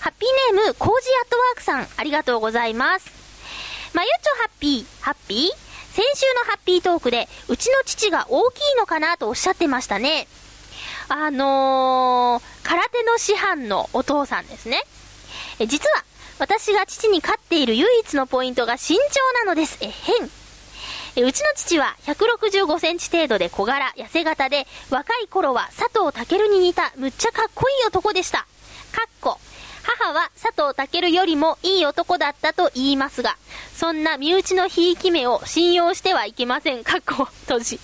ハッピーネーム、コージアットワークさん、ありがとうございます。まゆちょハッピー、ハッピー先週のハッピートークで、うちの父が大きいのかなとおっしゃってましたね。あのー、空手の師範のお父さんですね。え実は、私が父に勝っている唯一のポイントが身長なのです。えへん。えうちの父は165センチ程度で小柄、痩せ型で、若い頃は佐藤健に似たむっちゃかっこいい男でした。かっこ。母は佐藤健よりもいい男だったと言いますが、そんな身内のひいき目を信用してはいけません。かっこ閉じ。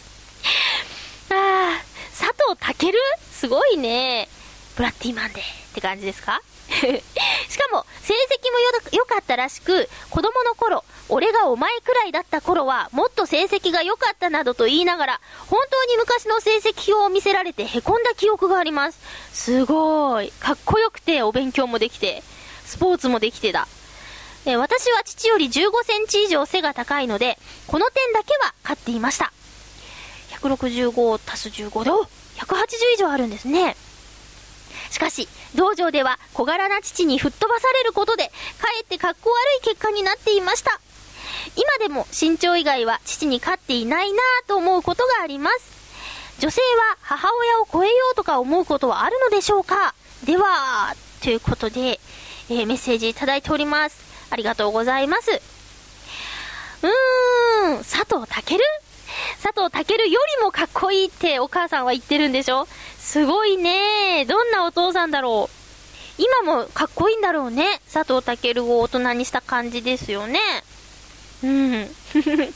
あー、佐藤健？すごいね。ブラッディマンデーって感じですか？<laughs> しかも、成績も良かったらしく、子供の頃、俺がお前くらいだった頃は、もっと成績が良かったなどと言いながら、本当に昔の成績表を見せられて凹んだ記憶があります。すごい。かっこよくて、お勉強もできて、スポーツもできてだ。え私は父より15センチ以上背が高いので、この点だけは勝っていました。165足す15で、お !180 以上あるんですね。しかし、道場では小柄な父に吹っ飛ばされることで、かえって格好悪い結果になっていました。今でも身長以外は父に勝っていないなぁと思うことがあります。女性は母親を超えようとか思うことはあるのでしょうか？では、ということで、えー、メッセージいただいております。ありがとうございます。うーん、佐藤健？佐藤健よりもかっこいいってお母さんは言ってるんでしょ？すごいねどんなお父さんだろう？今もかっこいいんだろうね。佐藤健を大人にした感じですよね。うん。<laughs>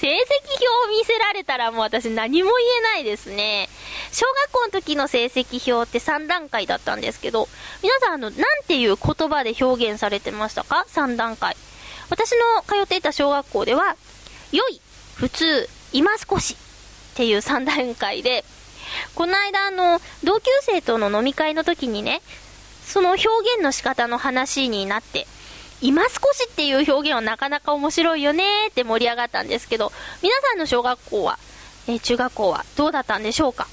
成績表を見せられたらもう私何も言えないですね。小学校の時の成績表って3段階だったんですけど、皆さんあの、なんていう言葉で表現されてましたか ?3 段階。私の通っていた小学校では、良い、普通、今少しっていう3段階で、この間あの、同級生との飲み会の時にね、その表現の仕方の話になって、今少しっていう表現はなかなか面白いよねって盛り上がったんですけど、皆さんの小学校は、えー、中学校はどうだったんでしょうか？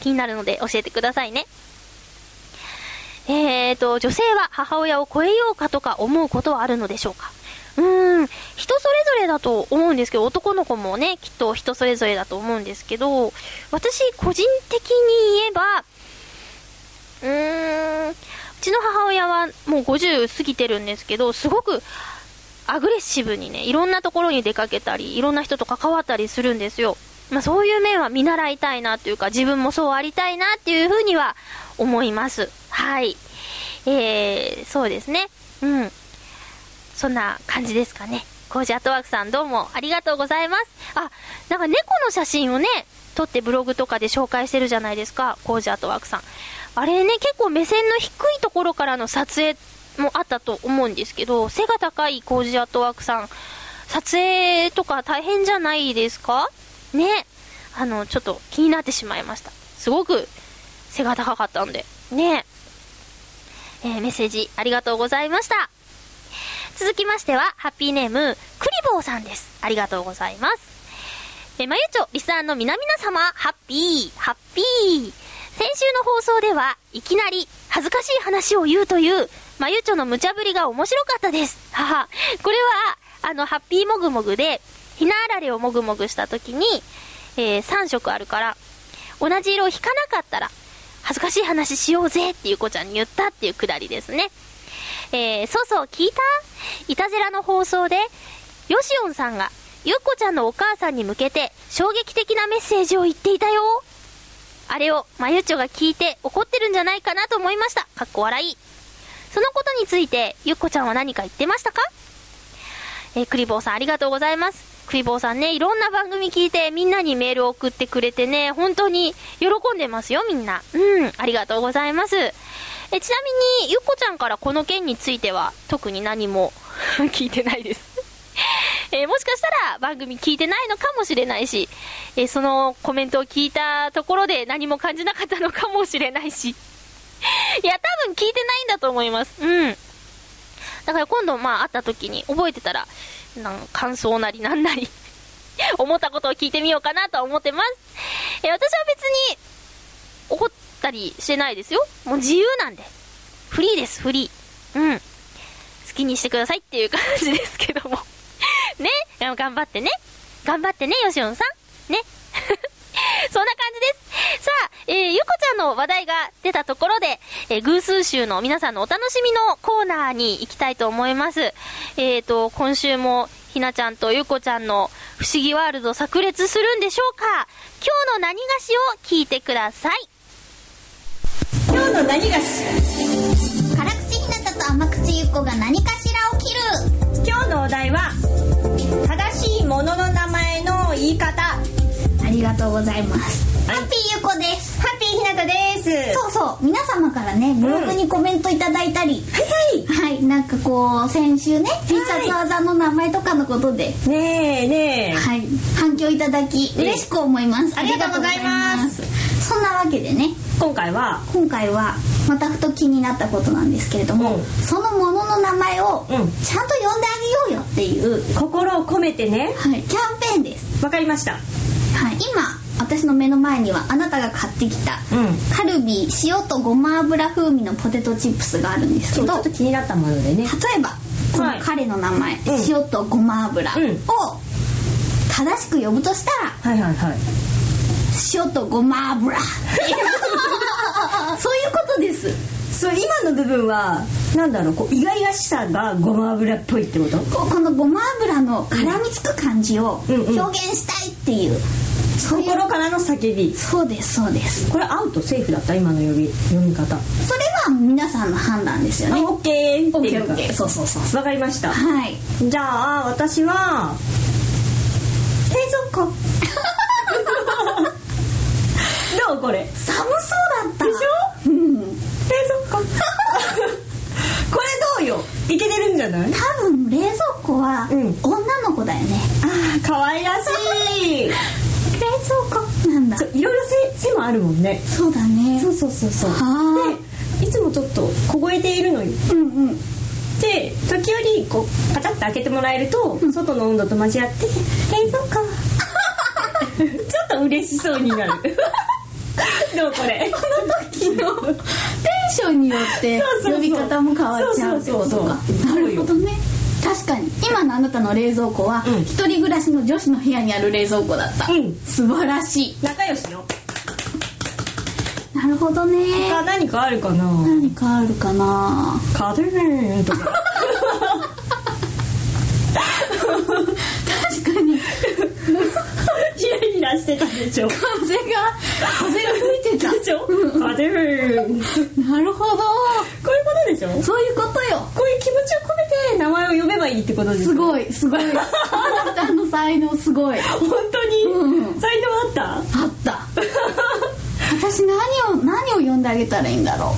気になるので教えてくださいね。えーと、女性は母親を超えようかとか思うことはあるのでしょうか？うーん、人それぞれだと思うんですけど、男の子もね、きっと人それぞれだと思うんですけど、私、個人的に言えば、うーん、ちの母親はもう50過ぎてるんですけど、すごくアグレッシブにね、いろんなところに出かけたり、いろんな人と関わったりするんですよ。まあそういう面は見習いたいなっていうか、自分もそうありたいなっていうふうには思います。はい。えー、そうですね。うん。そんな感じですかね。コージアットワークさんどうもありがとうございます。あ、なんか猫の写真をね、撮ってブログとかで紹介してるじゃないですか、コージアットワークさん。あれね、結構目線の低いところからの撮影もあったと思うんですけど、背が高いコージアットワークさん、撮影とか大変じゃないですか？ね。あの、ちょっと気になってしまいました。すごく背が高かったんで。ねえー、メッセージありがとうございました。続きましては、ハッピーネーム、クリボーさんです。ありがとうございます。え、まゆちょ、リスナーの皆々様、ハッピー、ハッピー。先週の放送では、いきなり恥ずかしい話を言うという、まゆちょの無茶ぶりが面白かったです。はは。これは、あの、ハッピーもぐもぐで、ひなあられをもぐもぐした時に、えー、3色あるから、同じ色を引かなかったら、恥ずかしい話しようぜっていう子ちゃんに言ったっていうくだりですね。えー、そうそう、聞いた？いたずらの放送で、ヨシオンさんが、ゆっこちゃんのお母さんに向けて、衝撃的なメッセージを言っていたよ。あれを、まゆちょが聞いて怒ってるんじゃないかなと思いました。かっこ笑い。そのことについて、ゆっこちゃんは何か言ってましたか？えー、クリボーさんありがとうございます。クリボーさんね、いろんな番組聞いてみんなにメールを送ってくれてね、本当に喜んでますよ、みんな。うん、ありがとうございます。えちなみに、ゆっこちゃんからこの件については、特に何も <laughs> 聞いてないですえー、もしかしたら番組聞いてないのかもしれないし、えー、そのコメントを聞いたところで何も感じなかったのかもしれないし。いや、多分聞いてないんだと思います。うん。だから今度、まあ、会った時に覚えてたら、なん感想なりなんなり思ったことを聞いてみようかなと思ってます。え私は別に、怒ったりしてないですよ。もう自由なんで。フリーです、フリー。うん。好きにしてくださいっていう感じですけども <laughs> ね。でも頑張ってね。頑張ってね、よしおんさん。ね。<laughs> そんな感じです。さあ、えー、ゆこちゃんの話題が出たところで、えー、偶数週の皆さんのお楽しみのコーナーに行きたいと思います。えーと、今週もひなちゃんとゆこちゃんの不思議ワールド炸裂するんでしょうか今日の何菓子を聞いてください。今日の何菓子？辛口ひなたと甘口ゆこが何かしらを切る今日のお題は正しいものの名前の言い方。ありがとうございます、ハッピーゆっこです。ハッピーひなたです。そうそう。皆様からねブログにコメントいただいたり、はいはい。なんかこう先週ね必殺技の名前とかのことで。はいねえねえ。はい。反響いただき嬉しく思います。ありがとうございますわけでね。今回は今回はまたふと気になったことなんですけれども、うん。そのものの名前をちゃんうんと呼んであげようよっていう、心を込めてね。はい、キャンペーンです、わかりました。はい、今私の目の前にはあなたが買ってきた、うん。カルビー塩とごま油風味のポテトチップスがあるんですけどちょっと気になったものでね。例えばこはい。の彼の名前、ん。塩とごま油をうん正しく呼ぶとしたらはいはいはい塩とごま油。そういうことです。そう今の部分はなんだろうこう意外らしさがごま油っぽいってこと？ここのごま油の絡みつく感じを表現したいっていう、そういう心からの叫び。そうですそうです。これアウトセーフだった？今の読み読み方。それは皆さんの判断ですよね。あオッケーオッケーオッケー。そうそうそうわかりました。はい。じゃあ私は冷蔵庫どうこれ。寒そうだった。でしょ？うん。冷蔵庫。<laughs> これどうよ？いけてるんじゃない？多分冷蔵庫はうん。女の子だよね、あー可愛らしい。冷蔵庫。なんだ。いろいろ背背もあるもんね。そうだね。そうそうそうそう。はでいつもちょっと凍えているのよ。うんうん。で時折こうパチャッと開けてもらえると外の温度と交わって冷蔵庫。<laughs> ちょっと嬉しそうになる <laughs> どうこれ？その時のテンションによって呼び方も変わっちゃうってことか。そうそうそう。なるほどね。確かに。今のあなたの冷蔵庫はうん。一人暮らしの女子の部屋にある冷蔵庫だった、うん。素晴らしい。仲良しよなるほどね。他何かあるかな？何かあるかな？カーとかしてたでしょ風が風が吹いてた。でしょ？カーテンなるほど。こういうことでしょ？そういうことよ。こういう気持ちを込めて名前を呼べばいいってことですすいごいすごい。<laughs> あなたの才能すごい。あ本当に、うん才能あった？った。私何を何を呼んであげたらいいんだろ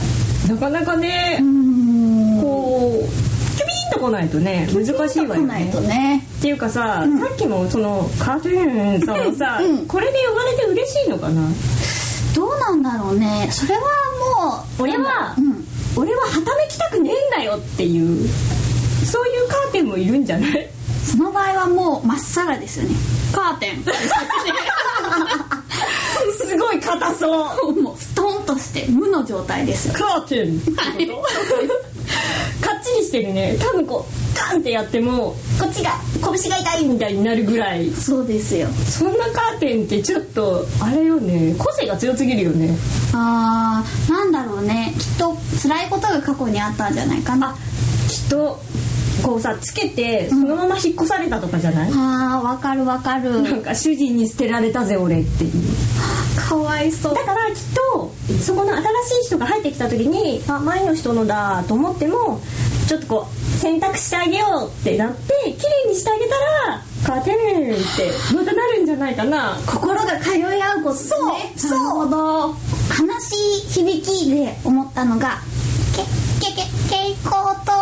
なかなかね。うんキュビーンとこないとね難しいわよね。とね。っていうかさ、うん。さっきもそのカーテンさんもさ、うん。これで呼ばれて嬉しいのかな？どうなんだろうね。それはもう俺はうん。俺ははためきたくねえんだよっていうそういうカーテンもいるんじゃない？その場合はもうまっさらですよね。カーテン。すごい硬そう。<laughs> もうストンとして無の状態ですよ。カーテン。ってことかっちりしてるね。多分こうガンってやってもこっちが拳が痛いみたいになるぐらい。そうですよ。そんなカーテンってちょっとあれよね。個性が強すぎるよね。あーなんだろうね。きっと辛いことが過去にあったんじゃないかな。きっとこうさつけてそのまま引っ越されたとかじゃない、あーわかるわかる。なんか主人に捨てられたぜ俺っていう。かわいそう。だからきっとそこの新しい人が入ってきた時にあ前の人のだと思ってもちょっとこう洗濯してあげようってなって綺麗にしてあげたらカーテンってまたなるんじゃないかな。心が通い合うことねそう。なるほど悲しい響きで思ったのがけけけ蛍光灯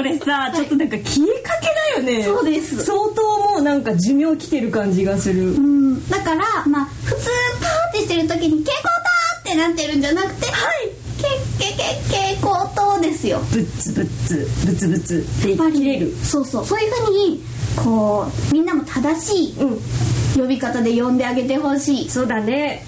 それさちょっとなんか消えかけだよね。そうです。相当もうなんか寿命来てる感じがする。うん。だからまあ普通パーってしてる時に蛍光灯ってなってるんじゃなくてはい。けけけ蛍光灯ですよブッツブッツブツブツって切れるそうそうそういうふうにこうみんなも正しいうん呼び方で呼んであげてほしいそうだね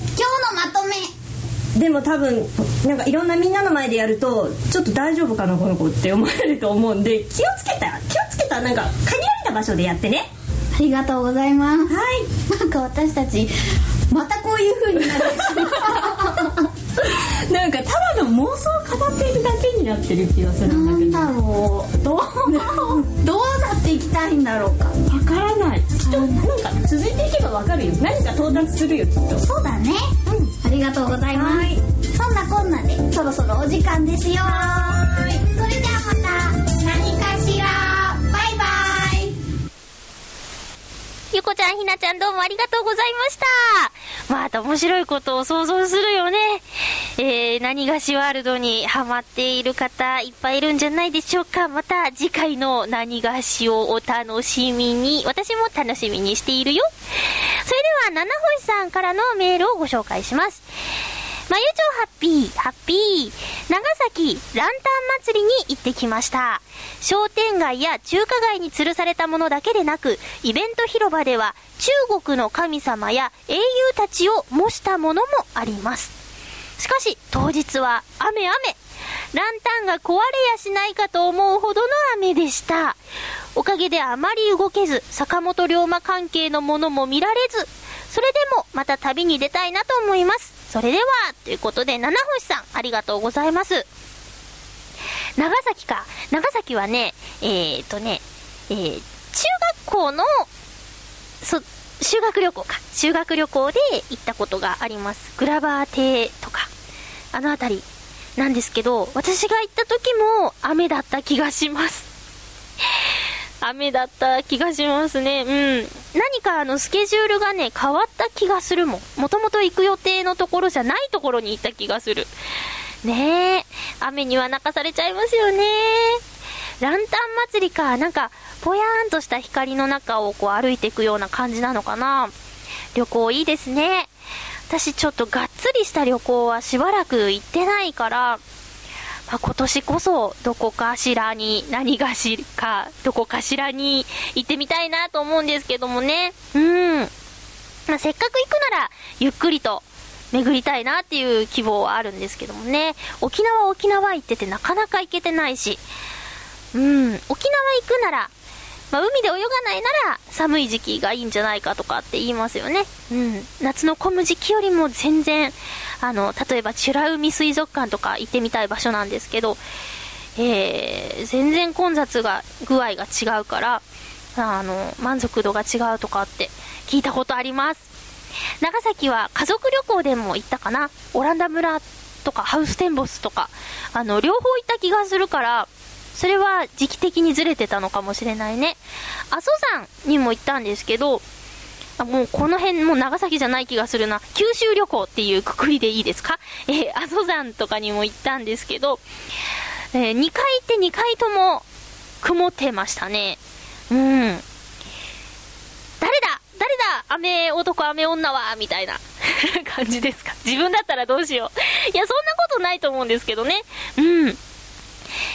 でも多分なんかいろんなみんなの前でやるとちょっと大丈夫かなこの子って思われると思うんで気をつけた気をつけたなんか限られた場所でやってね。ありがとうございます。はい。なんか私たちまたこういう風になる。なんかただの妄想を語っているだけになってる気がするんだけど。なんだろう。どうどうなっていきたいんだろうか。わからない。きっと何か続いていけばわかるよ。何か到達するよきっと。そうだねりがとうございます。そんなこんなでそろそろお時間ですよ。それではゆこちゃん、ひなちゃんどうもありがとうございました。また面白いことを想像するよね。えー、何がしワールドにハマっている方いっぱいいるんじゃないでしょうか。また次回の何がしをお楽しみに、私も楽しみにしているよ。それでは、七星さんからのメールをご紹介します。まゆちょハッピー、ハッピー。長崎ランタン祭りに行ってきました。商店街や中華街に吊るされたものだけでなく、イベント広場では中国の神様や英雄たちを模したものもあります。しかし、当日は雨雨。ランタンが壊れやしないかと思うほどの雨でした。おかげであまり動けず、坂本龍馬関係のものも見られず、それでもまた旅に出たいなと思います。それでは、ということで、七星さん、ありがとうございます。長崎か。長崎はね、えーとね、えー、中学校の、そ、修学旅行か。修学旅行で行ったことがあります。グラバー亭とか、あのあたりなんですけど、私が行った時も雨だった気がします。雨だった気がしますね。うん。何かあのスケジュールがね、変わった気がするもん。もともと行く予定のところじゃないところに行った気がする。ねえ。雨には泣かされちゃいますよね。ランタン祭りか。なんか、ぽやーんとした光の中をこう歩いていくような感じなのかな。旅行いいですね。私ちょっとがっつりした旅行はしばらく行ってないから、まあ、今年こそどこかしらに、何がしか、どこかしらに行ってみたいなと思うんですけどもね。うん。まあ、せっかく行くなら、ゆっくりと巡りたいなっていう希望はあるんですけどもね。沖縄沖縄行っててなかなか行けてないし。うん。沖縄行くなら、まあ、海で泳がないなら寒い時期がいいんじゃないかとかって言いますよね。うん。夏の混む時期よりも全然、あの、例えば美ら海水族館とか行ってみたい場所なんですけど、えー、全然混雑が、具合が違うから、あの、満足度が違うとかって聞いたことあります。長崎は家族旅行でも行ったかな？オランダ村とかハウステンボスとか、あの、両方行った気がするから、それは時期的にずれてたのかもしれないね。阿蘇山にも行ったんですけど、あもうこの辺もう長崎じゃない気がするな。九州旅行っていうくくりでいいですか？<laughs> えー、阿蘇山とかにも行ったんですけど、えー、2回行って2回とも曇ってましたね。うん。誰だ？誰だ？雨男雨女はみたいな <laughs> 感じですか？自分だったらどうしよう。いや、そんなことないと思うんですけどね。うん。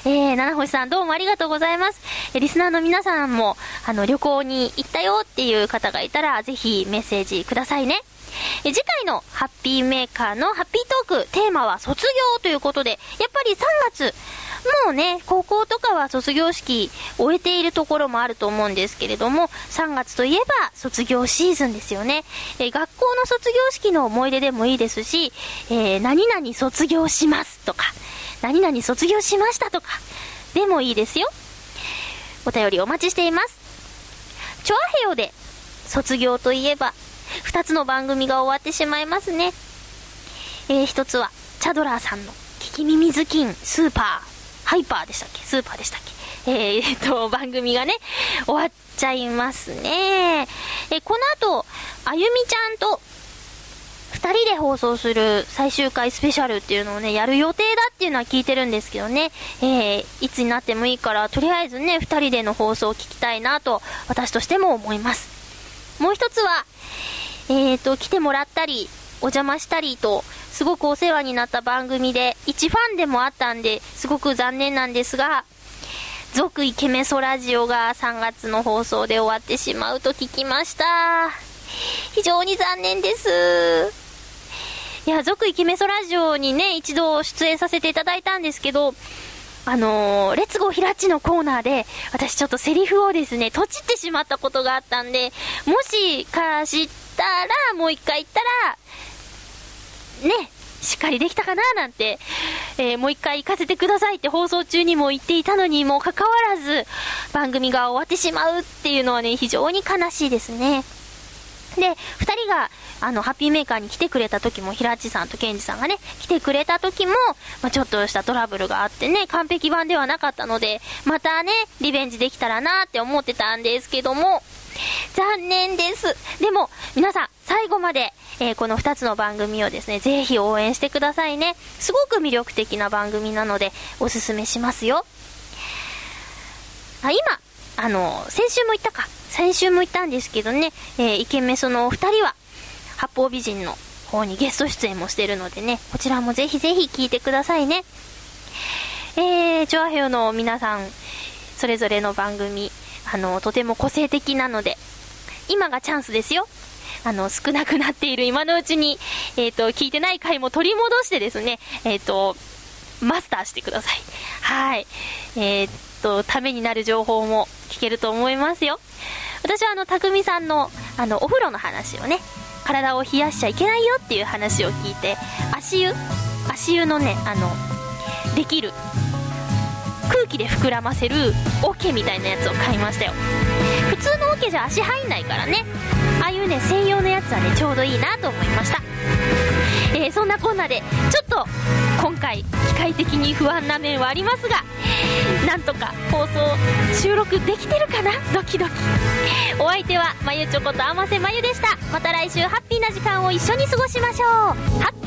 えー、七星さんどうもありがとうございます。えリスナーの皆さんも、あの、旅行に行ったよっていう方がいたら、ぜひメッセージくださいね。え次回のハッピーメーカーのハッピートーク、テーマは卒業ということで、やっぱり3月、もうね、高校とかは卒業式終えているところもあると思うんですけれども、3月といえば卒業シーズンですよね。え学校の卒業式の思い出でもいいですし、えー、何々卒業しますとか、何々卒業しましたとか、でもいいですよ。お便りお待ちしています。チョアヘヨで、卒業といえば、二つの番組が終わってしまいますね。えー、一つは、チャドラーさんの、聞き耳ズキン、スーパー、ハイパーでしたっけ？スーパーでしたっけ？えー、っと、番組がね、終わっちゃいますね。えこの後、あゆみちゃんと、二人で放送する最終回スペシャルっていうのをね、やる予定だっていうのは聞いてるんですけどね、えー、いつになってもいいから、とりあえずね、二人での放送を聞きたいなと、私としても思います。もう一つは、えーと、来てもらったり、お邪魔したりと、すごくお世話になった番組で、一ファンでもあったんで、すごく残念なんですが、続イケメソラジオが3月の放送で終わってしまうと聞きました。非常に残念です。いや、続イケメソラジオにね、一度出演させていただいたんですけど、あのー、レッツゴーヒラッチのコーナーで、私ちょっとセリフをですね、とちってしまったことがあったんで、もしかしたら、もう一回言ったら、ね、しっかりできたかななんて、<laughs> えー、もう一回行かせてくださいって放送中にも言っていたのにもかかわらず、番組が終わってしまうっていうのはね、非常に悲しいですね。で、二人が、あの、ハッピーメーカーに来てくれた時も、平地さんとケンジさんがね、来てくれた時も、まあ、ちょっとしたトラブルがあってね、完璧版ではなかったので、またね、リベンジできたらなって思ってたんですけども、残念です。でも、皆さん、最後まで、えー、この2つの番組をですね、ぜひ応援してくださいね。すごく魅力的な番組なので、おすすめしますよ。あ、今、あの、先週も言ったか。先週も言ったんですけどね、えー、イケメソのお二人は、八方美人の方にゲスト出演もしてるのでね、こちらもぜひぜひ聞いてくださいね。えー、チョアヘヨの皆さん、それぞれの番組、あの、とても個性的なので、今がチャンスですよ。あの、少なくなっている今のうちに、えっ、ー、と、聞いてない回も取り戻してですね、えっ、ー、と、マスターしてください。はい。えっ、ー、と、ためになる情報も聞けると思いますよ。私はあの、たくみさんの、あの、お風呂の話をね、体を冷やしちゃいけないよっていう話を聞いて、足湯足湯のね、あの、できる、空気で膨らませる桶みたいなやつを買いましたよ。普通の桶じゃ足入んないからね。ああいうね、専用のやつはね、ちょうどいいなと思いました。えー、そんなこんなで、ちょっと、今回、機械的に不安な面はありますが、なんとか放送、収録できてるかな？ドキドキ。お相手は、まゆちょことあませまゆでした。また来週、ハッピーな時間を一緒に過ごしましょう。ハッピー